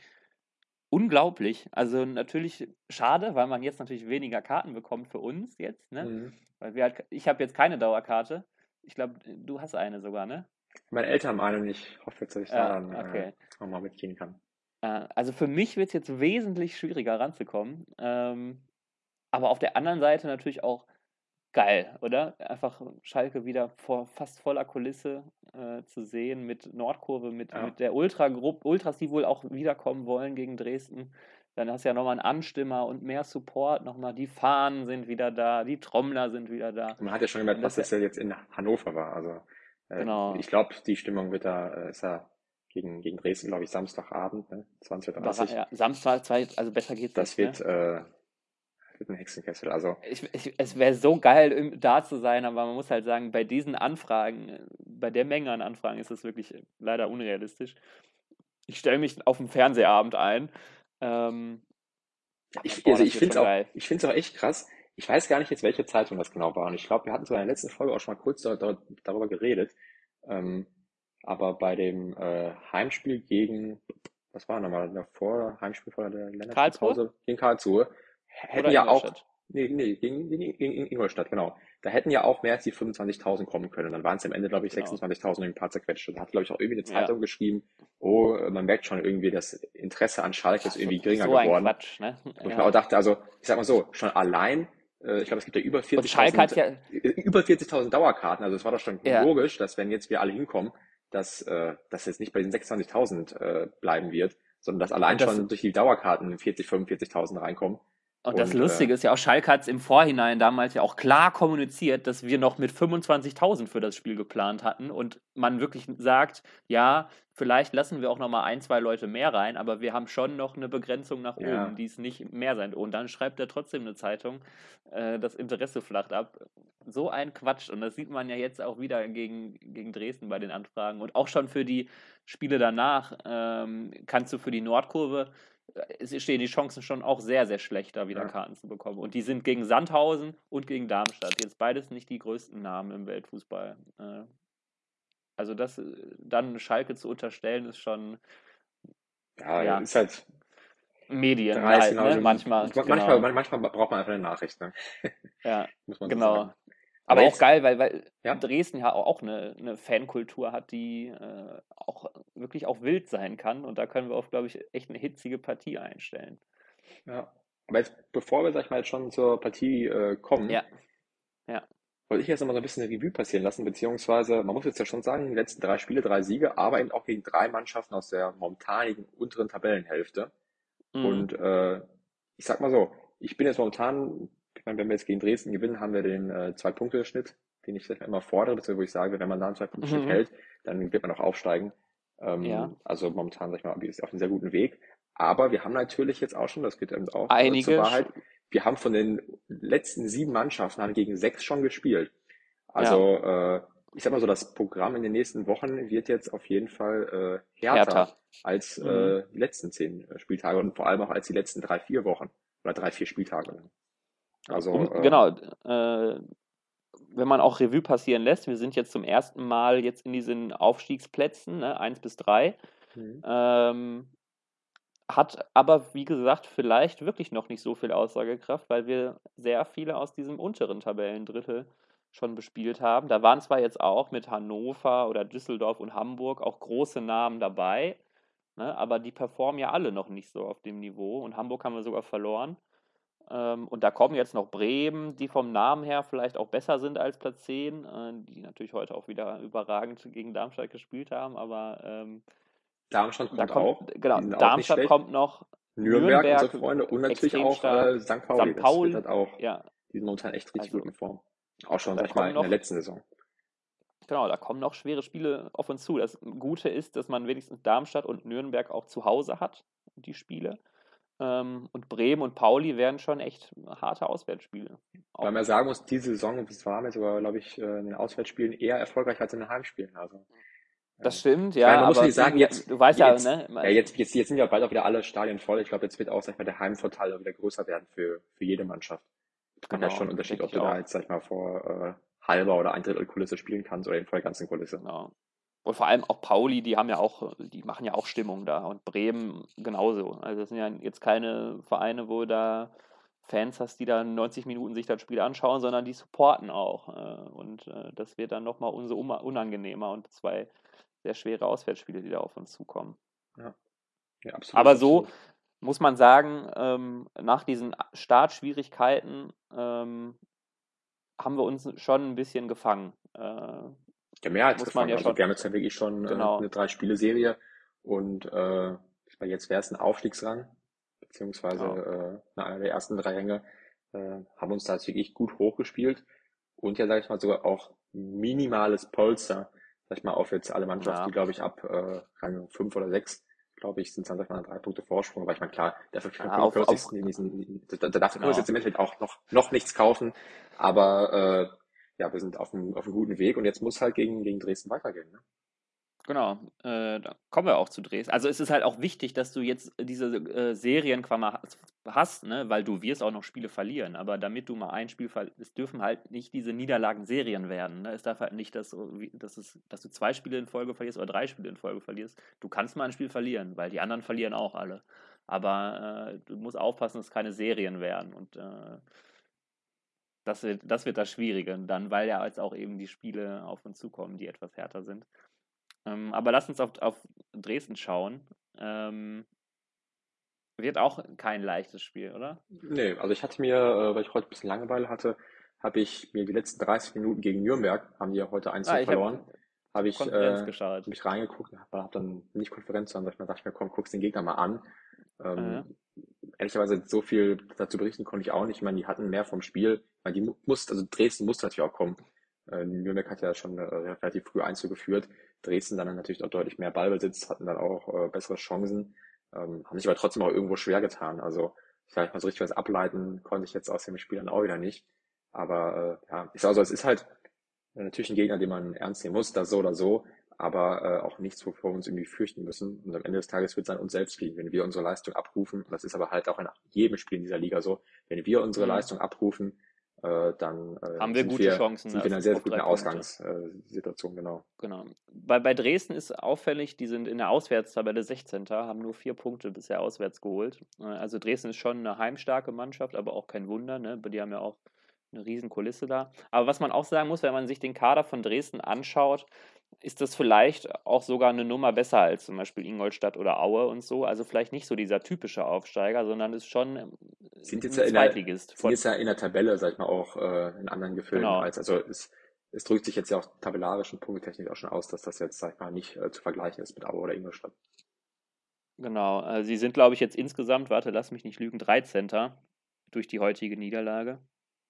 unglaublich. Also natürlich schade, weil man jetzt natürlich weniger Karten bekommt für uns jetzt, ne? mhm. Weil wir halt, ich habe jetzt keine Dauerkarte. Ich glaube, du hast eine sogar, ne? meine Eltern haben eine und ich hoffe jetzt, dass ich Ja, da dann okay. äh, auch mal mitgehen kann. Äh, also für mich wird es jetzt wesentlich schwieriger ranzukommen. Ähm, aber auf der anderen Seite natürlich auch geil, oder? Einfach Schalke wieder vor fast voller Kulisse äh, zu sehen, mit Nordkurve, mit, Ja. mit der Ultragruppe, Ultras, die wohl auch wiederkommen wollen gegen Dresden. Dann hast du ja nochmal einen Anstimmer und mehr Support, nochmal die Fahnen sind wieder da, die Trommler sind wieder da. Man hat ja schon gemerkt, was das das ja jetzt in Hannover war. Also äh, Genau. ich glaube, die Stimmung wird da, äh, ist ja gegen, gegen Dresden, glaube ich, Samstagabend, ne? 20.30 Uhr. Ja, Samstag, also besser geht's Das nicht. wird, ne? äh, ein Hexenkessel. Also Ich, ich, es wäre so geil, im- da zu sein, aber man muss halt sagen, bei diesen Anfragen, bei der Menge an Anfragen ist es wirklich äh, leider unrealistisch. Ich stelle mich auf den Fernsehabend ein. Ähm, ich, boah, also das ich finde es auch, geil. ich find's auch echt krass. Ich weiß gar nicht jetzt, welche Zeitung das genau war. Und ich glaube, wir hatten so in der letzten Folge auch schon mal kurz da, da, darüber geredet. Ähm, aber bei dem äh, Heimspiel gegen, was war nochmal davor, Heimspiel vor der Karlsruhe? Länderspielpause gegen Karlsruhe, hätten ja auch? Nee, nee, gegen, gegen, gegen Ingolstadt, genau. Da hätten ja auch mehr als die 25.000 kommen können. Dann waren es am Ende, glaube ich, genau. 26.000 und ein paar zerquetscht. Da hat, glaube ich, auch irgendwie eine Zeitung ja. geschrieben, oh, man merkt schon irgendwie, das Interesse an Schalke ist irgendwie geringer so geworden. Ein Quatsch, ne? Wo ich mir auch dachte, also, ich sag mal so, schon allein, äh, ich glaube, es gibt ja über 40.000 ja über 40.000 Dauerkarten. Also es war doch schon ja. logisch, dass wenn jetzt wir alle hinkommen, dass äh, das jetzt nicht bei diesen 26.000 äh, bleiben wird, sondern dass allein das, schon durch die Dauerkarten 40, 45.000 reinkommen. Und das Lustige äh, ist ja auch, Schalke hat es im Vorhinein damals ja auch klar kommuniziert, dass wir noch mit 25.000 für das Spiel geplant hatten und man wirklich sagt, ja, vielleicht lassen wir auch noch mal ein, zwei Leute mehr rein, aber wir haben schon noch eine Begrenzung nach oben, ja. die es nicht mehr sein. Und dann schreibt er trotzdem eine Zeitung, äh, das Interesse flacht ab. So ein Quatsch. Und das sieht man ja jetzt auch wieder gegen, gegen Dresden bei den Anfragen. Und auch schon für die Spiele danach ähm, kannst du für die Nordkurve stehen die Chancen schon auch sehr, sehr schlecht, da wieder ja. Karten zu bekommen. Und die sind gegen Sandhausen und gegen Darmstadt. Jetzt beides nicht die größten Namen im Weltfußball. Äh, also das äh, dann Schalke zu unterstellen, ist schon. Ja, ja. ist halt. Medien halt, ne? manchmal, manchmal, genau. manchmal braucht man einfach eine Nachricht. Ne? Ja, Muss man genau. So. Aber, Aber auch geil, weil, weil ja? Dresden ja auch eine, eine Fankultur hat, die äh, auch wirklich auch wild sein kann. Und da können wir auch, glaube ich, echt eine hitzige Partie einstellen. Ja. Aber jetzt, bevor wir, sag ich mal, jetzt schon zur Partie äh, kommen, ja. Ja. wollte ich jetzt nochmal so ein bisschen eine Revue passieren lassen, beziehungsweise, man muss jetzt ja schon sagen, die letzten drei Spiele, drei Siege, aber eben auch gegen drei Mannschaften aus der momentanigen unteren Tabellenhälfte. Mhm. Und äh, ich sag mal so, ich bin jetzt momentan ich meine, wenn wir jetzt gegen Dresden gewinnen, haben wir den äh, Zwei-Punkte-Schnitt, den ich immer fordere, beziehungsweise wo ich sage, wenn man da einen Zwei-Punkte-Schnitt mhm. hält, dann wird man auch aufsteigen. Ähm, ja. Also momentan, sag ich mal, ist auf einem sehr guten Weg. Aber wir haben natürlich jetzt auch schon, das geht eben auch Einige zur Wahrheit, wir haben von den letzten sieben Mannschaften haben gegen sechs schon gespielt. Also ja. äh, ich sag mal so, das Programm in den nächsten Wochen wird jetzt auf jeden Fall äh, härter, härter. als mhm. äh, die letzten zehn äh, Spieltage und vor allem auch als die letzten drei, vier Wochen oder drei, vier Spieltage. Also, äh, genau, äh, wenn man auch Revue passieren lässt, wir sind jetzt zum ersten Mal jetzt in diesen Aufstiegsplätzen, ne, 1 bis 3. Mhm. Ähm, hat aber, wie gesagt, vielleicht wirklich noch nicht so viel Aussagekraft, weil wir sehr viele aus diesem unteren Tabellendrittel schon bespielt haben. Da waren zwar jetzt auch mit Hannover oder Düsseldorf und Hamburg auch große Namen dabei, ne, aber die performen ja alle noch nicht so auf dem Niveau und Hamburg haben wir sogar verloren. Ähm, und da kommen jetzt noch Bremen, die vom Namen her vielleicht auch besser sind als Platz 10, äh, die natürlich heute auch wieder überragend gegen Darmstadt gespielt haben, aber ähm, Darmstadt kommt, da kommt auch. Genau, Darmstadt auch kommt noch. Nürnberg, Nürnberg unsere Freunde und natürlich auch äh, St. Pauli. St. Pauli das auch. Ja. Die sind momentan echt richtig also, gut in Form. Auch schon, sag ich mal, in der letzten Saison. Genau, da kommen noch schwere Spiele auf uns zu. Das Gute ist, dass man wenigstens Darmstadt und Nürnberg auch zu Hause hat, die Spiele. Ähm, und Bremen und Pauli werden schon echt harte Auswärtsspiele. Weil man sagen muss, diese Saison das waren wir sogar, glaube ich, äh, in den Auswärtsspielen eher erfolgreich als in den Heimspielen. Also, das stimmt, ja. Man muss nicht sagen, jetzt, du weißt jetzt, ja, ne? Ja, jetzt, jetzt, jetzt sind ja bald auch wieder alle Stadien voll. Ich glaube, jetzt wird auch, sag ich mal, der Heimvorteil auch wieder größer werden für, für jede Mannschaft. Kann genau, ja schon ein Unterschied, ob du da jetzt, sag ich mal, vor äh, halber oder ein Drittel Kulisse spielen kannst oder eben vor der ganzen Kulisse. Genau. Und vor allem auch Pauli, die haben ja auch, die machen ja auch Stimmung da. Und Bremen genauso. Also das sind ja jetzt keine Vereine, wo da Fans hast, die dann 90 Minuten sich das Spiel anschauen, sondern die supporten auch. Äh, und äh, das wird dann nochmal umso unangenehmer und zwei sehr schwere Auswärtsspiele, die da auf uns zukommen. Ja. ja absolut. Aber so absolut. muss man sagen, ähm, nach diesen Startschwierigkeiten ähm, haben wir uns schon ein bisschen gefangen. Ja, mehr als gefangen. Ja also wir haben jetzt ja wirklich schon äh, genau. äh, eine drei-Spiele-Serie und äh, jetzt wäre es ein Aufstiegsrang, beziehungsweise genau. äh, einer der ersten drei Ränge, äh, haben uns da jetzt wirklich gut hochgespielt und ja, sag ich mal, sogar auch minimales Polster, sag ich mal, auf jetzt alle Mannschaften, ja. die, glaube ich, ab äh, Rang fünf oder sechs glaube ich, sind dann sag ich mal drei Punkte Vorsprung, aber ich meine, klar, dafür ja, auf, auf, da, da darf genau. jetzt im Endeffekt auch noch, noch nichts kaufen, aber äh, ja, wir sind auf einem, auf einem guten Weg und jetzt muss halt gegen, gegen Dresden weitergehen. Ne? Genau, äh, da kommen wir auch zu Dresden. Also es ist halt auch wichtig, dass du jetzt diese äh, Serien hast, ne? weil du wirst auch noch Spiele verlieren. Aber damit du mal ein Spiel verlierst, es dürfen halt nicht diese Niederlagen Serien werden. Ne? Es darf halt nicht, dass, dass, es, dass du zwei Spiele in Folge verlierst oder drei Spiele in Folge verlierst. Du kannst mal ein Spiel verlieren, weil die anderen verlieren auch alle. Aber äh, du musst aufpassen, dass es keine Serien werden. Und äh, Das wird, das wird das Schwierige dann, weil ja jetzt auch eben die Spiele auf uns zukommen, die etwas härter sind. Ähm, aber lass uns auf, auf Dresden schauen. Ähm, wird auch kein leichtes Spiel, oder? Nee, also ich hatte mir, äh, weil ich heute ein bisschen Langeweile hatte, habe ich mir die letzten 30 Minuten gegen Nürnberg, haben die ja heute 1 ah, verloren, habe hab ich, äh, hab ich reingeguckt, habe hab dann nicht Konferenz, sondern ich dachte mir, komm, guck's den Gegner mal an. Ähm, ehrlicherweise so viel dazu berichten konnte ich auch nicht. Ich meine, die hatten mehr vom Spiel. Weil die mussten, also Dresden musste natürlich auch kommen. Äh, Nürnberg hat ja schon äh, relativ früh einzugeführt. Dresden dann natürlich auch deutlich mehr Ballbesitz, hatten dann auch äh, bessere Chancen, ähm, haben sich aber trotzdem auch irgendwo schwer getan. Also vielleicht mal so richtig was ableiten konnte ich jetzt aus dem Spiel dann auch wieder nicht. Aber äh, ja, ist also es ist halt natürlich ein Gegner, den man ernst nehmen muss, das so oder so aber äh, auch nichts, wovor wir uns irgendwie fürchten müssen. Und am Ende des Tages wird es an uns selbst liegen, wenn wir unsere Leistung abrufen. Und das ist aber halt auch in jedem Spiel in dieser Liga so. Wenn wir unsere mhm. Leistung abrufen, äh, dann äh, haben wir gute wir, Chancen. Sind wir in einer sehr guten Ausgangssituation, genau. Genau. Bei, bei Dresden ist auffällig, die sind in der Auswärtstabelle 16. haben nur vier Punkte bisher auswärts geholt. Äh, also Dresden ist schon eine heimstarke Mannschaft, aber auch kein Wunder. Ne? Die haben ja auch eine riesen Kulisse da. Aber was man auch sagen muss, wenn man sich den Kader von Dresden anschaut, ist das vielleicht auch sogar eine Nummer besser als zum Beispiel Ingolstadt oder Aue und so. Also vielleicht nicht so dieser typische Aufsteiger, sondern ist schon ähm, sind jetzt ein ja Zweitligist. Der, sind jetzt ja in der Tabelle, sag ich mal, auch äh, in anderen Gefilden genau. als, also es, es drückt sich jetzt ja auch tabellarisch und punkttechnisch auch schon aus, dass das jetzt, sag ich mal, nicht äh, zu vergleichen ist mit Aue oder Ingolstadt. Genau, also sie sind, glaube ich, jetzt insgesamt, warte, lass mich nicht lügen, 13. durch die heutige Niederlage.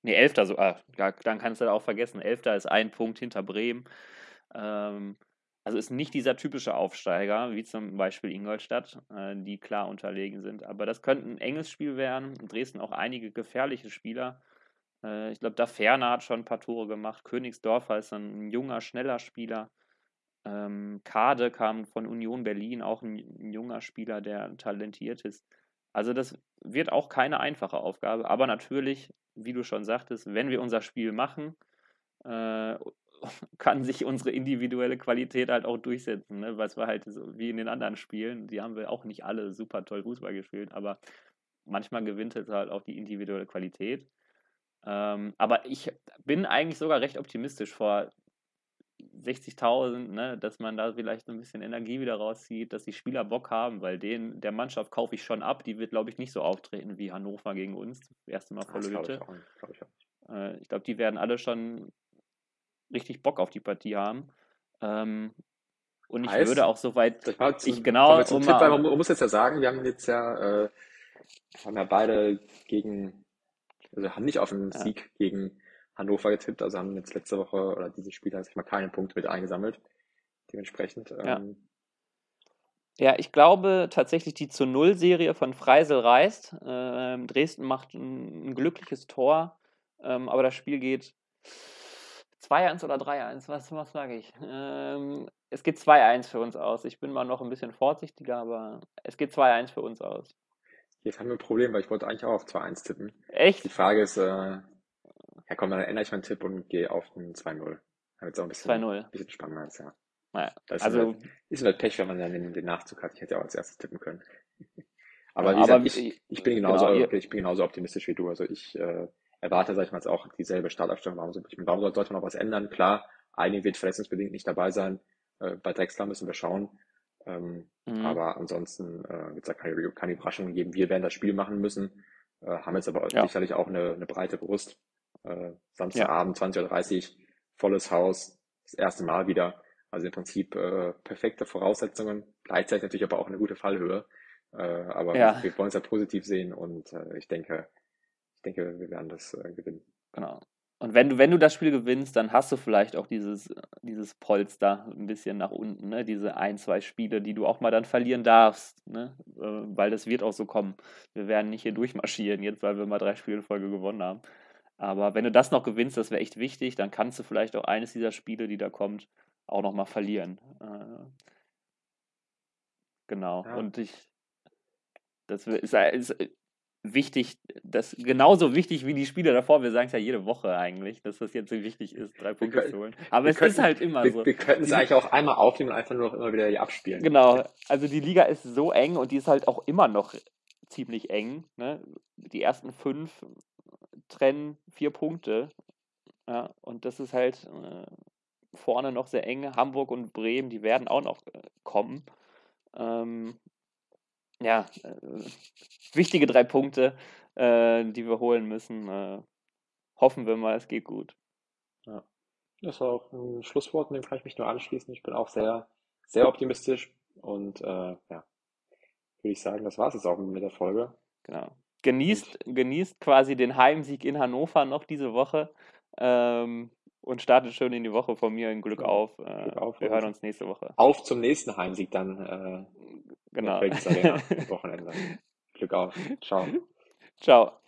Ne, 11. so, ah, ja, dann kannst du auch vergessen, 11. ist ein Punkt hinter Bremen. Ähm, also ist nicht dieser typische Aufsteiger, wie zum Beispiel Ingolstadt, äh, die klar unterlegen sind. Aber das könnte ein enges Spiel werden. In Dresden auch einige gefährliche Spieler. Äh, ich glaube, da Ferner hat schon ein paar Tore gemacht. Königsdorfer ist ein junger, schneller Spieler. Ähm, Kade kam von Union Berlin, auch ein, ein junger Spieler, der talentiert ist. Also das wird auch keine einfache Aufgabe, aber natürlich, wie du schon sagtest, wenn wir unser Spiel machen, äh, kann sich unsere individuelle Qualität halt auch durchsetzen. Ne? Was war halt so wie in den anderen Spielen, die haben wir auch nicht alle super toll Fußball gespielt, aber manchmal gewinnt es halt auch die individuelle Qualität. Ähm, aber ich bin eigentlich sogar recht optimistisch vor 60.000, ne, dass man da vielleicht ein bisschen Energie wieder rauszieht, dass die Spieler Bock haben, weil den der Mannschaft kaufe ich schon ab. Die wird, glaube ich, nicht so auftreten wie Hannover gegen uns. Das erste Mal volle Hütte. Ich, ich, äh, ich glaube, die werden alle schon richtig Bock auf die Partie haben. Ähm, und ich heißt, würde auch soweit. Ich, ich genau. Um Tipp, man, man muss jetzt ja sagen, wir haben jetzt ja, äh, haben ja beide gegen, also haben nicht auf einen ja. Sieg gegen Hannover getippt, also haben jetzt letzte Woche oder dieses Spiel, sag ich mal, keine Punkte mit eingesammelt. Dementsprechend. Ähm, ja. ja. ich glaube tatsächlich die zu Null-Serie von Freisel reißt. Ähm, Dresden macht ein, ein glückliches Tor, ähm, aber das Spiel geht 2-1 oder 3-1, was, was sage ich? Ähm, es geht 2-1 für uns aus. Ich bin mal noch ein bisschen vorsichtiger, aber es geht 2-1 für uns aus. Jetzt haben wir ein Problem, weil ich wollte eigentlich auch auf 2-1 tippen. Echt? Die Frage ist, äh, ja komm, dann ändere ich meinen Tipp und gehe auf ein 2-0. Damit es auch ein bisschen, 2-0. bisschen spannender ist, ja. Naja, das also, ist, halt, ist halt Pech, wenn man dann den, den Nachzug hat. Ich hätte ja auch als erstes tippen können. aber wie gesagt, ich, ich, bin genauso, genau, ich bin genauso optimistisch wie du. Also ich äh, erwarte, sag ich mal, jetzt auch dieselbe Startaufstellung. Warum, warum sollte man noch was ändern? Klar, einige wird verletzungsbedingt nicht dabei sein. Äh, bei Drexler müssen wir schauen. Ähm, mhm. Aber ansonsten äh, wird es da keine, keine Überraschungen geben. Wir werden das Spiel machen müssen, äh, haben jetzt aber ja. sicherlich auch eine, eine breite Brust. Äh, Samstagabend, ja. 20.30 Uhr, volles Haus, das erste Mal wieder. Also im Prinzip äh, perfekte Voraussetzungen, gleichzeitig natürlich aber auch eine gute Fallhöhe. Äh, aber ja. wir wollen es ja positiv sehen und äh, ich denke, denke, wir werden das äh, gewinnen. Genau. Und wenn du, wenn du das Spiel gewinnst, dann hast du vielleicht auch dieses, dieses Polster ein bisschen nach unten, ne? diese ein, zwei Spiele, die du auch mal dann verlieren darfst, ne? Äh, weil das wird auch so kommen. Wir werden nicht hier durchmarschieren, jetzt weil wir mal drei Spiele in Folge gewonnen haben. Aber wenn du das noch gewinnst, das wäre echt wichtig, dann kannst du vielleicht auch eines dieser Spiele, die da kommt, auch nochmal verlieren. Äh, genau. Ja. Und ich, das ist, ist, wichtig, das genauso wichtig wie die Spiele davor. Wir sagen es ja jede Woche eigentlich, dass das jetzt so wichtig ist, drei Punkte können, zu holen. Aber es könnten, ist halt immer wir, so. Wir könnten es eigentlich auch einmal aufnehmen und einfach nur noch immer wieder hier abspielen. Genau. Also die Liga ist so eng und die ist halt auch immer noch ziemlich eng. Ne? Die ersten fünf trennen vier Punkte. Ja, und das ist halt äh, vorne noch sehr eng. Hamburg und Bremen, die werden auch noch äh, kommen. Ähm, ja, äh, wichtige drei Punkte, äh, die wir holen müssen. Äh, hoffen wir mal, es geht gut. Ja. Das war auch ein Schlusswort, dem kann ich mich nur anschließen. Ich bin auch sehr, sehr optimistisch und äh, ja, würde ich sagen, das war es jetzt auch mit der Folge. Genau. Genießt, genießt quasi den Heimsieg in Hannover noch diese Woche ähm, und startet schön in die Woche von mir in Glück auf. Äh, Glück auf wir hören uns nächste Woche. Auf zum nächsten Heimsieg dann. Äh, genau. Arena, Wochenende. Glück auf. Ciao. Ciao.